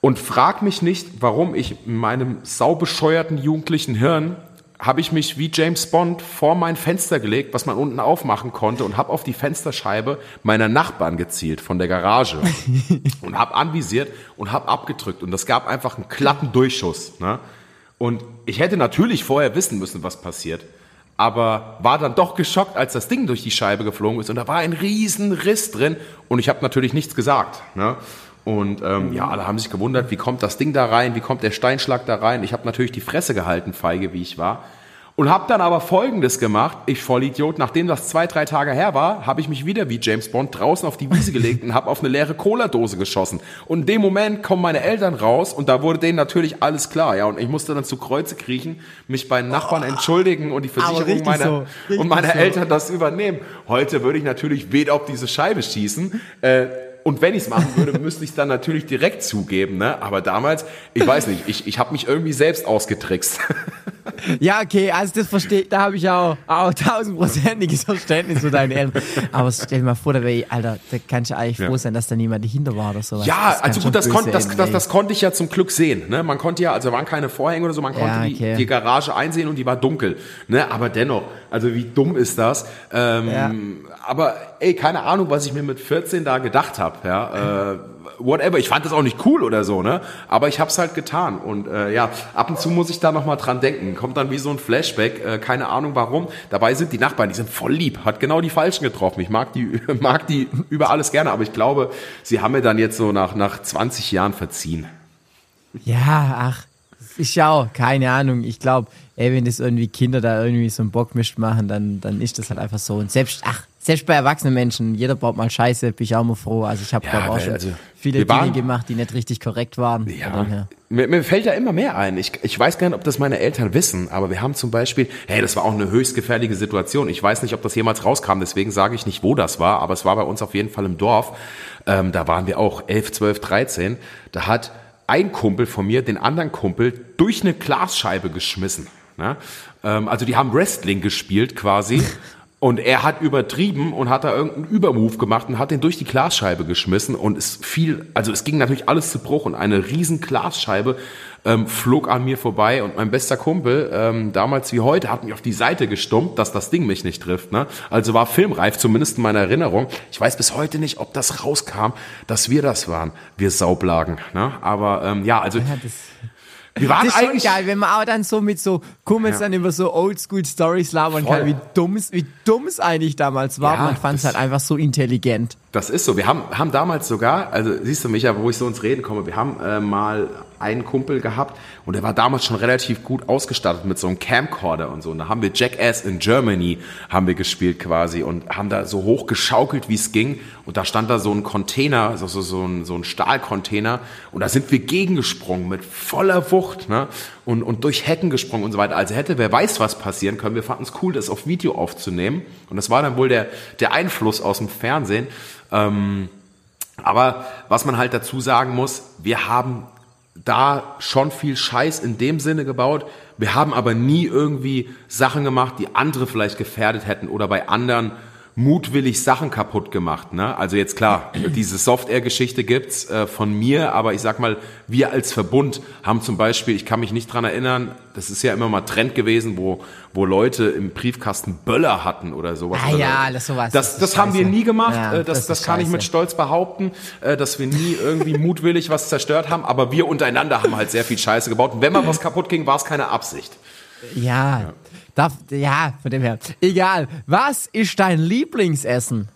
Und frag mich nicht, warum ich in meinem saubescheuerten jugendlichen Hirn habe ich mich wie James Bond vor mein Fenster gelegt, was man unten aufmachen konnte und habe auf die Fensterscheibe meiner Nachbarn gezielt von der Garage und habe anvisiert und habe abgedrückt und das gab einfach einen glatten Durchschuss. Ne? Und ich hätte natürlich vorher wissen müssen, was passiert. aber war dann doch geschockt, als das Ding durch die Scheibe geflogen ist und da war ein riesen Riss drin und ich habe natürlich nichts gesagt. Ne? Und ähm, ja, alle haben sich gewundert, wie kommt das Ding da rein, wie kommt der Steinschlag da rein. Ich habe natürlich die Fresse gehalten, feige wie ich war. Und habe dann aber Folgendes gemacht, ich Vollidiot, nachdem das zwei, drei Tage her war, habe ich mich wieder wie James Bond draußen auf die Wiese gelegt und habe auf eine leere Cola-Dose geschossen. Und in dem Moment kommen meine Eltern raus und da wurde denen natürlich alles klar. Ja, und ich musste dann zu Kreuze kriechen, mich bei den Nachbarn entschuldigen und die Versicherung meiner, so, und meiner so. Eltern das übernehmen. Heute würde ich natürlich weder auf diese Scheibe schießen. Äh, und wenn ich es machen würde, müsste ich es dann natürlich direkt zugeben. Ne? Aber damals, ich weiß nicht, ich, ich habe mich irgendwie selbst ausgetrickst. Ja, okay, also das verstehe da habe ich auch, auch tausendprozentiges Verständnis für deine Eltern. Aber stell dir mal vor, da wäre Alter, da kannst du eigentlich froh sein, dass da niemand dahinter war oder sowas. Ja, also gut, das, kon das, das, das, konnte ich ja zum Glück sehen. Ne? Man konnte ja, also waren keine Vorhänge oder so, man konnte ja, okay. die, die, Garage einsehen und die war dunkel. Ne? Aber dennoch, also wie dumm ist das? Ähm, ja. Aber ey, keine Ahnung, was ich mir mit 14 da gedacht habe. Ja? Äh, whatever. Ich fand das auch nicht cool oder so, ne? Aber ich habe es halt getan. Und äh, ja, ab und zu muss ich da nochmal dran denken. Kommt dann wie so ein Flashback, äh, keine Ahnung warum. Dabei sind die Nachbarn, die sind voll lieb, hat genau die Falschen getroffen. Ich mag die, mag die über alles gerne, aber ich glaube, sie haben mir dann jetzt so nach, nach 20 Jahren verziehen. Ja, ach, ich schau, keine Ahnung. Ich glaube, ey, wenn das irgendwie Kinder da irgendwie so einen Bockmisch machen, dann, dann ist das halt einfach so. Und selbst, ach, selbst bei erwachsenen Menschen, jeder baut mal Scheiße, bin ich auch mal froh. Also ich habe ja, glaube auch schon also, viele Dinge waren, gemacht, die nicht richtig korrekt waren. Ja, mir, mir, fällt ja immer mehr ein. Ich, ich weiß gar nicht, ob das meine Eltern wissen, aber wir haben zum Beispiel, hey, das war auch eine höchst gefährliche Situation. Ich weiß nicht, ob das jemals rauskam, deswegen sage ich nicht, wo das war, aber es war bei uns auf jeden Fall im Dorf. Ähm, da waren wir auch 11, 12, 13. Da hat ein Kumpel von mir den anderen Kumpel durch eine Glasscheibe geschmissen. Ne? Ähm, also die haben Wrestling gespielt quasi Und er hat übertrieben und hat da irgendeinen Übermove gemacht und hat den durch die Glasscheibe geschmissen und es fiel, also es ging natürlich alles zu Bruch und eine riesen Glasscheibe ähm, flog an mir vorbei und mein bester Kumpel, ähm, damals wie heute, hat mich auf die Seite gestummt, dass das Ding mich nicht trifft. Ne? Also war filmreif, zumindest in meiner Erinnerung. Ich weiß bis heute nicht, ob das rauskam, dass wir das waren, wir Saublagen. Ne? Aber ähm, ja, also... Ja, wir waren das ist eigentlich schon geil, wenn man auch dann so mit so Kumpels ja. dann über so Oldschool-Stories labern Voll. kann, wie dumm es wie dumm's eigentlich damals war. Ja, man fand es halt einfach so intelligent. Das ist so. Wir haben, haben damals sogar, also siehst du mich ja, wo ich so ins Reden komme, wir haben äh, mal einen Kumpel gehabt und der war damals schon relativ gut ausgestattet mit so einem Camcorder und so. Und da haben wir Jackass in Germany haben wir gespielt quasi und haben da so hoch geschaukelt, wie es ging. Und da stand da so ein Container, so, so, so, ein, so ein Stahlcontainer und da sind wir gegengesprungen mit voller Wucht ne? Und, und durch Hecken gesprungen und so weiter. Also hätte wer weiß was passieren können. Wir fanden es cool, das auf Video aufzunehmen. Und das war dann wohl der, der Einfluss aus dem Fernsehen. Ähm, aber was man halt dazu sagen muss, wir haben da schon viel Scheiß in dem Sinne gebaut. Wir haben aber nie irgendwie Sachen gemacht, die andere vielleicht gefährdet hätten oder bei anderen mutwillig Sachen kaputt gemacht. Ne? Also jetzt klar, diese Software-Geschichte gibt's äh, von mir, aber ich sag mal, wir als Verbund haben zum Beispiel, ich kann mich nicht dran erinnern, das ist ja immer mal Trend gewesen, wo, wo Leute im Briefkasten Böller hatten oder sowas. Ah ja, alles sowas. Das, das, das haben wir nie gemacht, ja, äh, das, das, das kann ich mit Stolz behaupten, äh, dass wir nie irgendwie mutwillig was zerstört haben, aber wir untereinander haben halt sehr viel Scheiße gebaut und wenn mal was kaputt ging, war es keine Absicht. ja. ja. Darf, ja, von dem her. Egal. Was ist dein Lieblingsessen?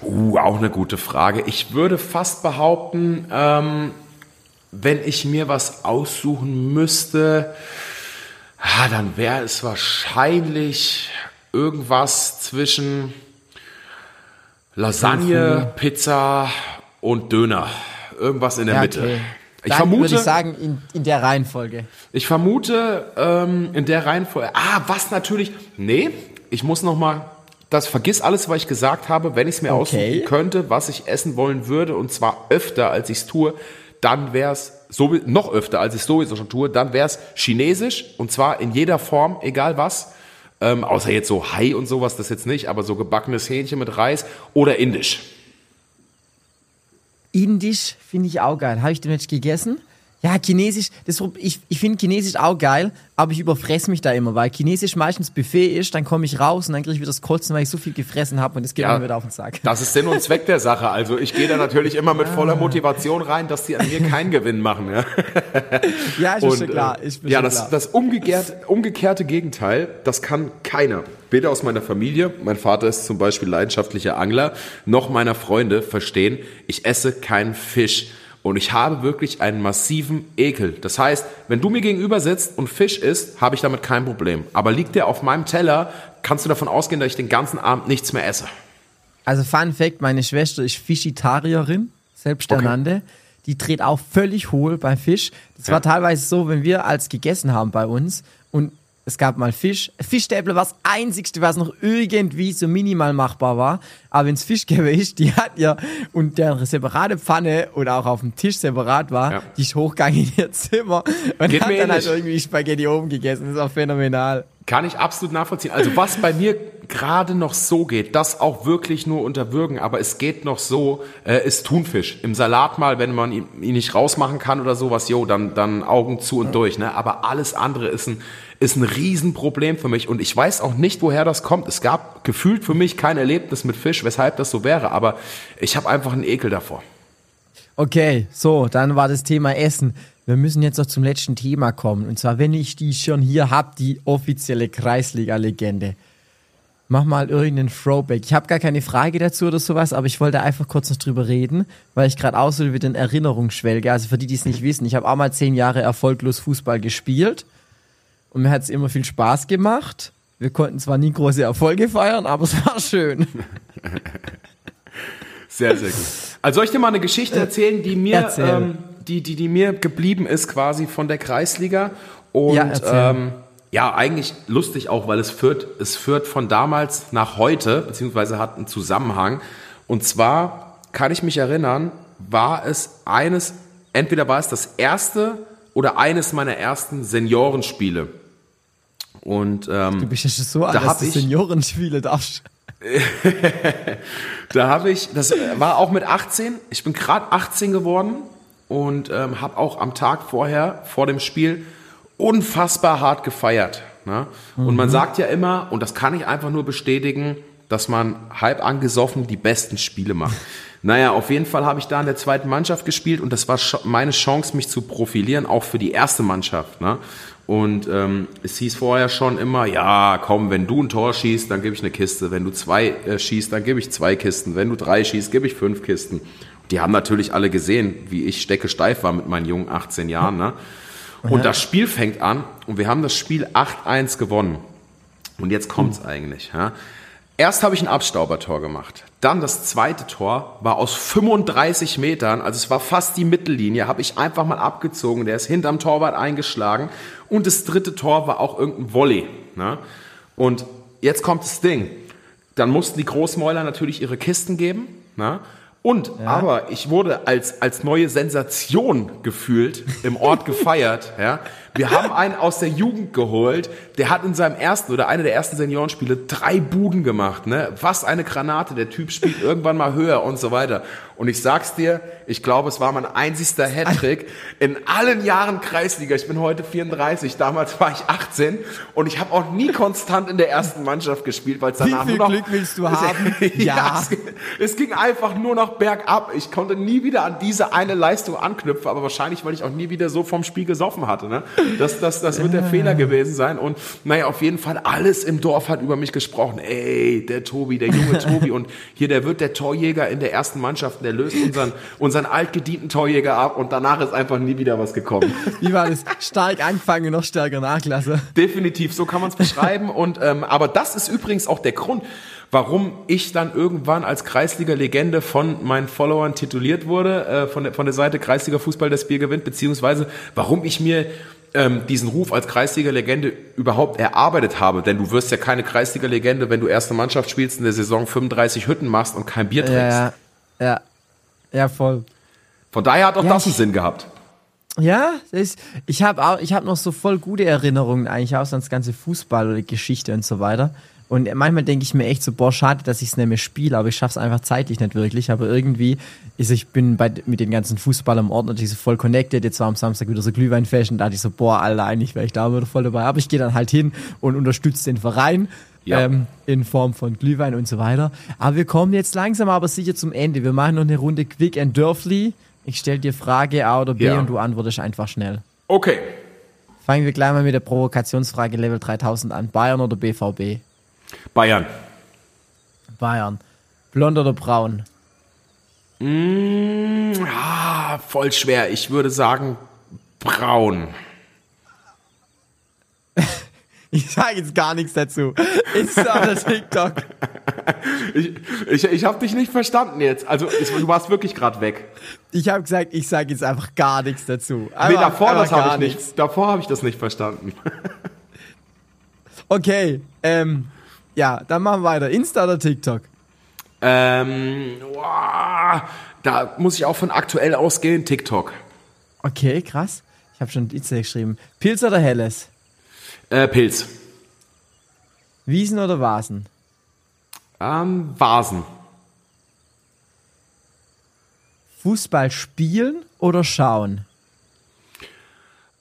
Uh, auch eine gute Frage. Ich würde fast behaupten, ähm, wenn ich mir was aussuchen müsste, ah, dann wäre es wahrscheinlich irgendwas zwischen Lasagne, Pizza und Döner. Irgendwas in der ja, Mitte. Okay. Ich Dann vermute, würde ich sagen, in, in der Reihenfolge. Ich vermute, ähm, in der Reihenfolge. Ah, was natürlich. Nee, ich muss noch mal. Das vergiss alles, was ich gesagt habe. Wenn ich es mir okay. aussuchen könnte, was ich essen wollen würde, und zwar öfter, als ich es tue, dann wäre es so, noch öfter, als ich es sowieso schon tue, dann wäre es chinesisch, und zwar in jeder Form, egal was. Ähm, außer jetzt so Hai und sowas, das jetzt nicht, aber so gebackenes Hähnchen mit Reis oder indisch. Indisch finde ich auch geil. Habe ich den jetzt gegessen? Ja, Chinesisch, das, ich, ich finde Chinesisch auch geil, aber ich überfresse mich da immer, weil Chinesisch meistens Buffet ist, dann komme ich raus und dann kriege ich wieder das Kotzen, weil ich so viel gefressen habe und das geht Ja. mir wieder auf den Sack. Das ist Sinn und Zweck der Sache. Also ich gehe da natürlich immer mit voller Motivation rein, dass die an mir keinen Gewinn machen. Ja, Ja, ist mir Und, schon klar. äh, Ist mir ja das, klar. das umgekehrte, umgekehrte Gegenteil, das kann keiner. Weder aus meiner Familie, mein Vater ist zum Beispiel leidenschaftlicher Angler, noch meiner Freunde verstehen, ich esse keinen Fisch. Und ich habe wirklich einen massiven Ekel. Das heißt, wenn du mir gegenüber sitzt und Fisch isst, habe ich damit kein Problem. Aber liegt der auf meinem Teller, kannst du davon ausgehen, dass ich den ganzen Abend nichts mehr esse. Also Fun Fact, meine Schwester ist Fischitarierin, selbsternannte. Die dreht auch völlig hohl bei Fisch. Das war teilweise so, wenn wir als gegessen haben bei uns und es gab mal Fisch. Fischstäble war das Einzigste, was noch irgendwie so minimal machbar war. Aber wenn es Fischgäbe ist, die hat ja, und deren separate Pfanne oder auch auf dem Tisch separat war, Ja. die ist hochgegangen in ihr Zimmer und Geht hat dann halt irgendwie Spaghetti oben gegessen. Das war phänomenal. Kann ich absolut nachvollziehen. Also was bei mir gerade noch so geht, das auch wirklich nur unter Würgen, aber es geht noch so, äh, ist Thunfisch. Im Salat mal, wenn man ihn, ihn nicht rausmachen kann oder sowas, jo, dann, dann Augen zu und durch. Ne? Aber alles andere ist ein, ist ein Riesenproblem für mich und ich weiß auch nicht, woher das kommt. Es gab gefühlt für mich kein Erlebnis mit Fisch, weshalb das so wäre, aber ich habe einfach einen Ekel davor. Okay, so, dann war das Thema Essen. Wir müssen jetzt noch zum letzten Thema kommen. Und zwar, wenn ich die schon hier hab, die offizielle Kreisliga-Legende. Mach mal irgendeinen Throwback. Ich habe gar keine Frage dazu oder sowas, aber ich wollte einfach kurz noch drüber reden, weil ich gerade auch so wieder in Erinnerung schwelge. Also für die, die es nicht wissen, ich habe auch mal zehn Jahre erfolglos Fußball gespielt und mir hat es immer viel Spaß gemacht. Wir konnten zwar nie große Erfolge feiern, aber es war schön. Sehr, sehr gut. Also soll ich dir mal eine Geschichte erzählen, die mir, Erzähl. ähm, die, die, die mir geblieben ist quasi von der Kreisliga. Und Ja, ähm, ja, eigentlich lustig auch, weil es führt, es führt von damals nach heute, beziehungsweise hat einen Zusammenhang. Und zwar kann ich mich erinnern, war es eines, entweder war es das erste oder eines meiner ersten Seniorenspiele. Und ähm, Du bist ja schon so alt, Da dass du Seniorenspiele darfst. Da habe ich, das war auch mit 18. Ich bin gerade 18 geworden und ähm, habe auch am Tag vorher, vor dem Spiel, unfassbar hart gefeiert. Ne? Und man sagt ja immer, und das kann ich einfach nur bestätigen, dass man halb angesoffen die besten Spiele macht. Naja, auf jeden Fall habe ich da in der zweiten Mannschaft gespielt und das war meine Chance, mich zu profilieren, auch für die erste Mannschaft. Ne? Und ähm, es hieß vorher schon immer, ja, komm, wenn du ein Tor schießt, dann gebe ich eine Kiste. Wenn du zwei äh, schießt, dann gebe ich zwei Kisten. Wenn du drei schießt, gebe ich fünf Kisten. Die haben natürlich alle gesehen, wie ich stecke steif war mit meinen jungen 18 Jahren. Ne? Und das Spiel fängt an und wir haben das Spiel 8-1 gewonnen. Und jetzt kommt's eigentlich. Ja? Erst habe ich ein Abstaubertor gemacht. Dann das zweite Tor war aus 35 Metern, also es war fast die Mittellinie, habe ich einfach mal abgezogen. Der ist hinterm Torwart eingeschlagen. Und das dritte Tor war auch irgendein Volley. Ne? Und jetzt kommt das Ding. Dann mussten die Großmäuler natürlich ihre Kisten geben. Ne? Und, aber ich wurde als, als neue Sensation gefühlt im Ort gefeiert. Ja? Wir haben einen aus der Jugend geholt, der hat in seinem ersten oder einer der ersten Seniorenspiele drei Buden gemacht. Ne? Was eine Granate, der Typ spielt irgendwann mal höher und so weiter. Und ich sag's dir, ich glaube, es war mein einzigster Hattrick in allen Jahren Kreisliga. Ich bin heute 34, damals war ich 18 und ich habe auch nie konstant in der ersten Mannschaft gespielt, weil es Wie danach viel nur noch Glück willst du haben? ja, Ja. es, es ging einfach nur noch bergab. Ich konnte nie wieder an diese eine Leistung anknüpfen, aber wahrscheinlich, weil ich auch nie wieder so vom Spiel gesoffen hatte. Ne? Das, das, das wird der Fehler gewesen sein. Und naja, auf jeden Fall, alles im Dorf hat über mich gesprochen. Ey, der Tobi, der junge Tobi. Und hier, der wird der Torjäger in der ersten Mannschaft. Der löst unseren, unseren altgedienten Torjäger ab. Und danach ist einfach nie wieder was gekommen. Wie war das? Stark anfangen, noch stärker nachlassen. Definitiv, so kann man es beschreiben. Und ähm, aber das ist übrigens auch der Grund, warum ich dann irgendwann als Kreisliga-Legende von meinen Followern tituliert wurde, äh, von, der, von der Seite Kreisliga Fußball das Bier gewinnt, beziehungsweise warum ich mir ähm, diesen Ruf als Kreisliga-Legende überhaupt erarbeitet habe. Denn du wirst ja keine Kreisliga-Legende, wenn du erste Mannschaft spielst, in der Saison 35 Hütten machst und kein Bier trinkst. Ja, ja. Ja, voll. Von daher hat auch Ja, das einen Sinn gehabt. Ja, ich habe auch, ich habe noch so voll gute Erinnerungen eigentlich aus an das ganze Fußball oder Geschichte und so weiter, Und manchmal denke ich mir echt so, boah, schade, dass ich es nicht mehr spiele, aber ich schaffe es einfach zeitlich nicht wirklich. Aber irgendwie ist, ich bin bei, mit den ganzen Fußballern im Ort natürlich so voll connected. Jetzt war am Samstag wieder so Glühweinfest und da dachte ich so, boah, Alter, eigentlich wäre ich da wieder voll dabei. Aber ich gehe dann halt hin und unterstütze den Verein. Ja. Ähm, in Form von Glühwein und so weiter. Aber wir kommen jetzt langsam aber sicher zum Ende. Wir machen noch eine Runde Quick and Dörfli. Ich stelle dir Frage A oder B Ja. und du antwortest einfach schnell. Okay. Fangen wir gleich mal mit der Provokationsfrage Level 3000 an. Bayern oder BVB? Bayern. Bayern. Blond oder braun? Ah, voll schwer. Ich würde sagen braun. Ich sage jetzt gar nichts dazu. Ist aber TikTok. Ich, ich, ich habe dich nicht verstanden jetzt. Also ich, du warst wirklich gerade weg. Ich habe gesagt, ich sage jetzt einfach gar nichts dazu. Nee, Einfach- davor einfach das habe ich nicht. nichts. Davor habe ich das nicht verstanden. Okay, ähm, ja, dann machen wir weiter. Insta oder TikTok? Ähm, wow, da muss ich auch von aktuell ausgehen. TikTok. Okay, krass. Ich habe schon Insta geschrieben. Pilz oder Helles? Äh, Pilz. Wiesen oder Vasen? Ähm, Vasen. Fußball spielen oder schauen?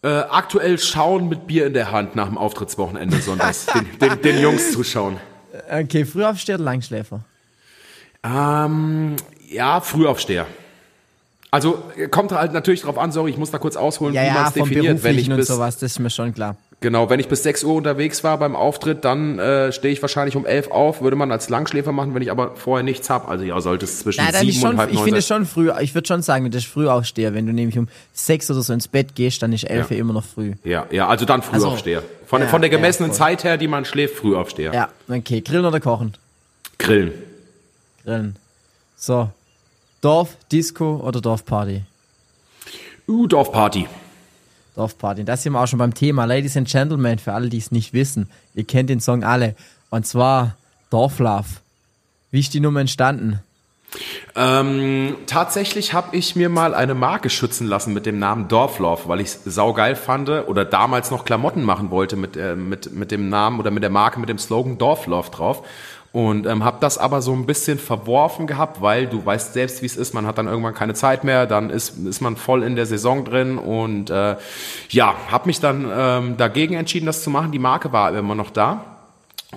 Äh, aktuell schauen mit Bier in der Hand nach dem Auftrittswochenende sonntags. den, den, den Jungs zuschauen. Okay, Frühaufsteher oder Langschläfer? Ähm, ja, Frühaufsteher. Also äh, kommt halt natürlich drauf an, sorry, ich muss da kurz ausholen, Ja, wie man ja, es vom definiert. Wenn ich Beruflichen und bis, sowas, das ist mir schon klar. Genau, wenn ich bis 6 Uhr unterwegs war beim Auftritt, dann äh, stehe ich wahrscheinlich um 11 auf, würde man als Langschläfer machen, wenn ich aber vorher nichts habe. Also ja, sollte es zwischen Nein, dann 7 ist schon, und halb ich 9 finde schon früh, ich würde schon sagen, das ist Frühaufsteher. Wenn du nämlich um sechs oder so ins Bett gehst, dann ist elf Ja. ja. immer noch früh. Ja, ja, also dann Frühaufsteher. Von, ja, von der ja, gemessenen voll. Zeit her, die man schläft, Frühaufsteher. Ja, okay. Grillen oder kochen? Grillen. Grillen. So. Dorf, Disco oder Dorfparty? Uh, Dorfparty. Dorfparty. Das sind wir auch schon beim Thema. Ladies and Gentlemen, für alle, die es nicht wissen, ihr kennt den Song alle. Und zwar Dorflove. Wie ist die Nummer entstanden? Ähm, tatsächlich habe ich mir mal eine Marke schützen lassen mit dem Namen Dorflauf, weil ich es saugeil fand oder damals noch Klamotten machen wollte mit, äh, mit, mit dem Namen oder mit der Marke mit dem Slogan Dorflauf drauf. Und ähm, habe das aber so ein bisschen verworfen gehabt, weil du weißt selbst, wie es ist. Man hat dann irgendwann keine Zeit mehr, dann ist, ist man voll in der Saison drin und äh, ja, habe mich dann ähm, dagegen entschieden, das zu machen. Die Marke war immer noch da.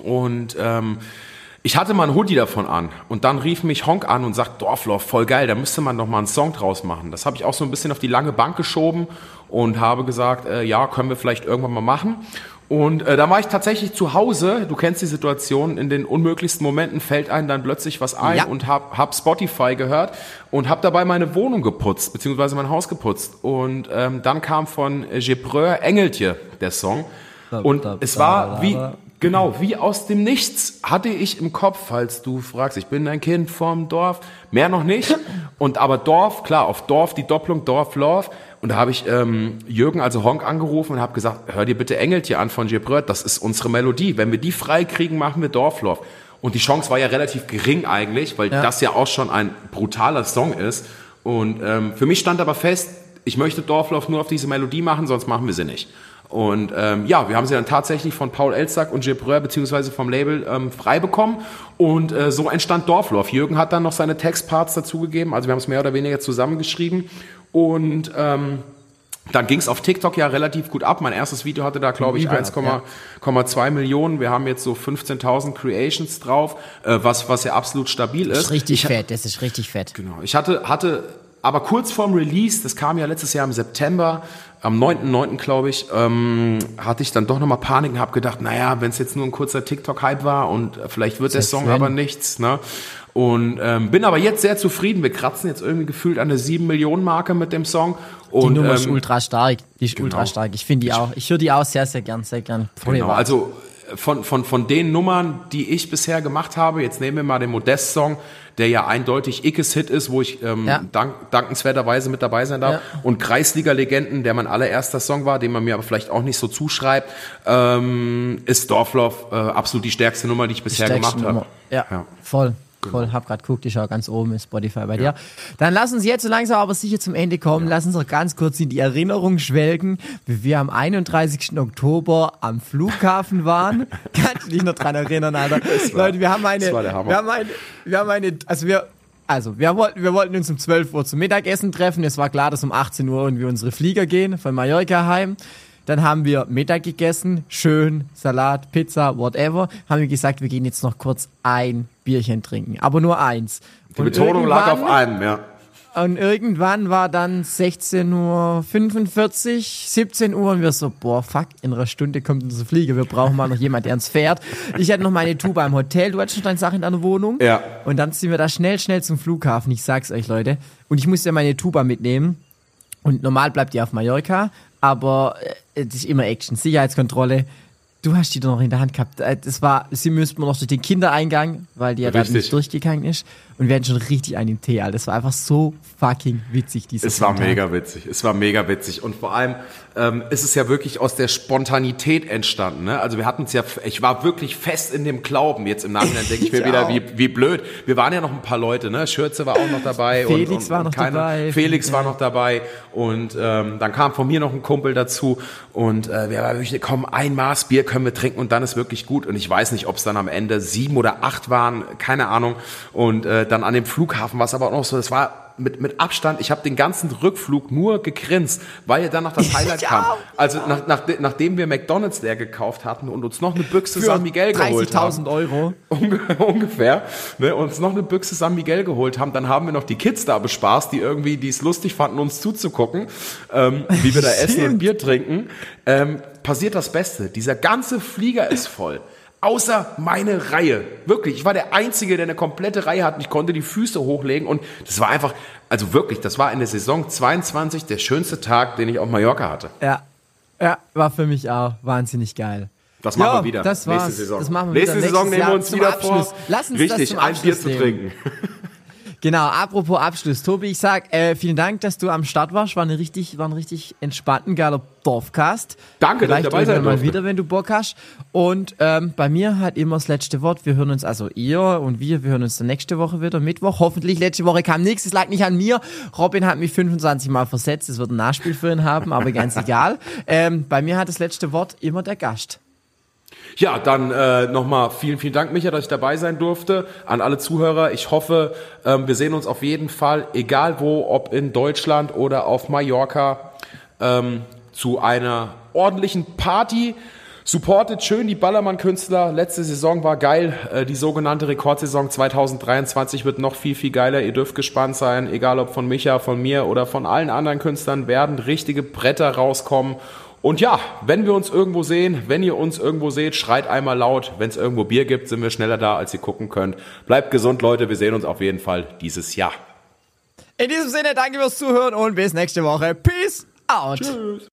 Und ähm, ich hatte mal ein Hoodie davon an und dann rief mich Honk an und sagt, Dorflauf, voll geil, da müsste man noch mal einen Song draus machen. Das habe ich auch so ein bisschen auf die lange Bank geschoben und habe gesagt, äh, ja, können wir vielleicht irgendwann mal machen. Und äh, da war ich tatsächlich zu Hause, du kennst die Situation, in den unmöglichsten Momenten fällt einem dann plötzlich was ein Ja. und hab, hab Spotify gehört und hab dabei meine Wohnung geputzt, beziehungsweise mein Haus geputzt. Und ähm, dann kam von Gebreur Engeltje der Song. Und es war wie. Genau, wie aus dem Nichts hatte ich im Kopf, falls du fragst, ich bin ein Kind vom Dorf, mehr noch nicht. Und aber Dorf, klar, auf Dorf die Doppelung Dorf Love. Und da habe ich ähm, Jürgen, also Honk, angerufen und habe gesagt, hör dir bitte Engeltje an von Gebröt, das ist unsere Melodie. Wenn wir die frei kriegen, machen wir Dorflauf. Und die Chance war ja relativ gering eigentlich, weil Ja. das ja auch schon ein brutaler Song ist. Und ähm, für mich stand aber fest, ich möchte Dorflauf nur auf diese Melodie machen, sonst machen wir sie nicht. Und ähm, ja, wir haben sie dann tatsächlich von Paul Elzack und Gebreur beziehungsweise vom Label ähm, frei bekommen und äh, so entstand Dorflauf. Jürgen hat dann noch seine Textparts dazugegeben, also wir haben es mehr oder weniger zusammengeschrieben und ähm, dann ging es auf TikTok ja relativ gut ab. Mein erstes Video hatte da, glaube ich, Übel ab, 1,2 Millionen. Wir haben jetzt so 15.000 Creations drauf, äh, was, was ja absolut stabil Das ist. ist richtig ich, fett, das ist richtig fett. Genau. Ich hatte, hatte aber kurz vorm Release, das kam ja letztes Jahr im September, am 9.9. glaube ich, ähm, hatte ich dann doch nochmal Panik und habe gedacht, naja, wenn es jetzt nur ein kurzer TikTok-Hype war und äh, vielleicht wird der Song wenn. aber nichts. Ne? Und ähm, bin aber jetzt sehr zufrieden. Wir kratzen jetzt irgendwie gefühlt an der 7-Millionen-Marke mit dem Song. Die Und, Nummer ist ähm, ultra stark. Die ist ultra stark. Ich finde die auch. Ich höre die auch sehr, sehr gern, sehr gern. Genau, also von, von, von den Nummern, die ich bisher gemacht habe, jetzt nehmen wir mal den Modest-Song, der ja eindeutig Ickes Hit ist, wo ich ähm, Ja. dank, dankenswerterweise mit dabei sein darf. Ja. Und Kreisliga-Legenden, der mein allererster Song war, den man mir aber vielleicht auch nicht so zuschreibt, ähm, ist Dorflauf äh, absolut die stärkste Nummer, die ich bisher gemacht habe. Ja, Ja. voll. Voll, hab grad geguckt, ich schau ganz oben ist Spotify bei dir. Dann lass uns jetzt so langsam aber sicher zum Ende kommen. Lass uns noch ganz kurz in die Erinnerung schwelgen, wie wir am 31. Oktober am Flughafen waren. Kannst du dich noch dran erinnern, Alter? war- Leute, wir haben eine, wir haben eine, wir haben eine, also wir, also wir wollten, wir wollten uns um 12 Uhr zum Mittagessen treffen. Es war klar, dass um 18 Uhr irgendwie unsere Flieger gehen von Mallorca heim. Dann haben wir Mittag gegessen, schön, Salat, Pizza, whatever. Haben wir gesagt, wir gehen jetzt noch kurz ein Bierchen trinken, aber nur eins. Die Betonung lag auf einem, ja. Und irgendwann war dann 16.45 Uhr, 17 Uhr und wir so, boah, fuck, in einer Stunde kommt unser Flieger, wir brauchen mal noch jemand, der uns fährt. Ich hatte noch meine Tuba im Hotel, du hattest schon deine Sache in deiner Wohnung. Ja. Und dann sind wir da schnell, schnell zum Flughafen, ich sag's euch, Leute. Und ich musste ja meine Tuba mitnehmen. Und normal bleibt die auf Mallorca, aber äh, das ist immer Action, Sicherheitskontrolle. Du hast die doch noch in der Hand gehabt. Äh, Das war, sie müssten noch durch den Kindereingang, weil die ja da nicht durchgegangen ist. Und wir hatten schon richtig einen Tee, Alter. Das war einfach so fucking witzig, dieser Es war Sonntag. mega witzig. Es war mega witzig. Und vor allem ähm, ist es ja wirklich aus der Spontanität entstanden. Ne? Also wir hatten es ja, ich war wirklich fest in dem Glauben. Jetzt im Nachhinein denke ich mir wieder, auch. wie, wie blöd. Wir waren ja noch ein paar Leute, ne? Schürze war auch noch dabei. Felix und, und, war noch keiner- dabei. Felix war noch dabei. Und ähm, dann kam von mir noch ein Kumpel dazu. Und äh, wir waren wirklich, komm, ein Maß Bier können wir trinken und dann ist wirklich gut. Und ich weiß nicht, ob es dann am Ende sieben oder acht waren, keine Ahnung. Und äh, dann an dem Flughafen war es aber auch noch so, das war mit, mit Abstand, ich habe den ganzen Rückflug nur gegrinst, weil dann noch das Highlight kam. Also nach, nach, nachdem wir McDonalds leer gekauft hatten und uns noch eine Büchse Für San Miguel geholt haben. 30.000 Euro. Unge ungefähr, ne, uns noch eine Büchse San Miguel geholt haben, dann haben wir noch die Kids da bespaßt, die irgendwie, die es lustig fanden, uns zuzugucken, ähm, wie wir da essen und. Bier trinken. Ähm, passiert das Beste. Dieser ganze Flieger ist voll. Außer meine Reihe. Wirklich, ich war der Einzige, der eine komplette Reihe hat und ich konnte die Füße hochlegen und das war einfach, also wirklich, das war in der Saison 22 der schönste Tag, den ich auf Mallorca hatte. Ja. Ja, war für mich auch wahnsinnig geil. Das machen Ja, wir wieder. das Nächste war's. Saison. Das machen wir Nächste wieder. Saison Nächstes nehmen wir uns wieder Abschluss. vor, Lass uns das richtig, ein Bier zu trinken. Genau, apropos Abschluss. Tobi, ich sag äh, vielen Dank, dass du am Start warst. War, eine richtig, war ein richtig entspannten, geiler Dorfcast. Danke, dass ich Vielleicht dabei sein mal wieder, wenn du Bock hast. Und ähm, bei mir hat immer das letzte Wort. Wir hören uns, also ihr und wir, wir hören uns dann nächste Woche wieder, Mittwoch. Hoffentlich, letzte Woche kam nichts. Es lag nicht an mir. Robin hat mich 25 Mal versetzt. Es wird ein Nachspiel für ihn haben, aber ganz egal. Ähm, bei mir hat das letzte Wort immer der Gast. Ja, dann äh, nochmal vielen, vielen Dank, Micha, dass ich dabei sein durfte. An alle Zuhörer. Ich hoffe, ähm, wir sehen uns auf jeden Fall, egal wo, ob in Deutschland oder auf Mallorca, ähm, zu einer ordentlichen Party. Supportet schön die Ballermann-Künstler. Letzte Saison war geil. Äh, die sogenannte Rekordsaison 2023 wird noch viel, viel geiler. Ihr dürft gespannt sein. Egal ob von Micha, von mir oder von allen anderen Künstlern werden richtige Bretter rauskommen. Und ja, wenn wir uns irgendwo sehen, wenn ihr uns irgendwo seht, schreit einmal laut. Wenn es irgendwo Bier gibt, sind wir schneller da, als ihr gucken könnt. Bleibt gesund, Leute. Wir sehen uns auf jeden Fall dieses Jahr. In diesem Sinne, danke fürs Zuhören und bis nächste Woche. Peace out. Tschüss.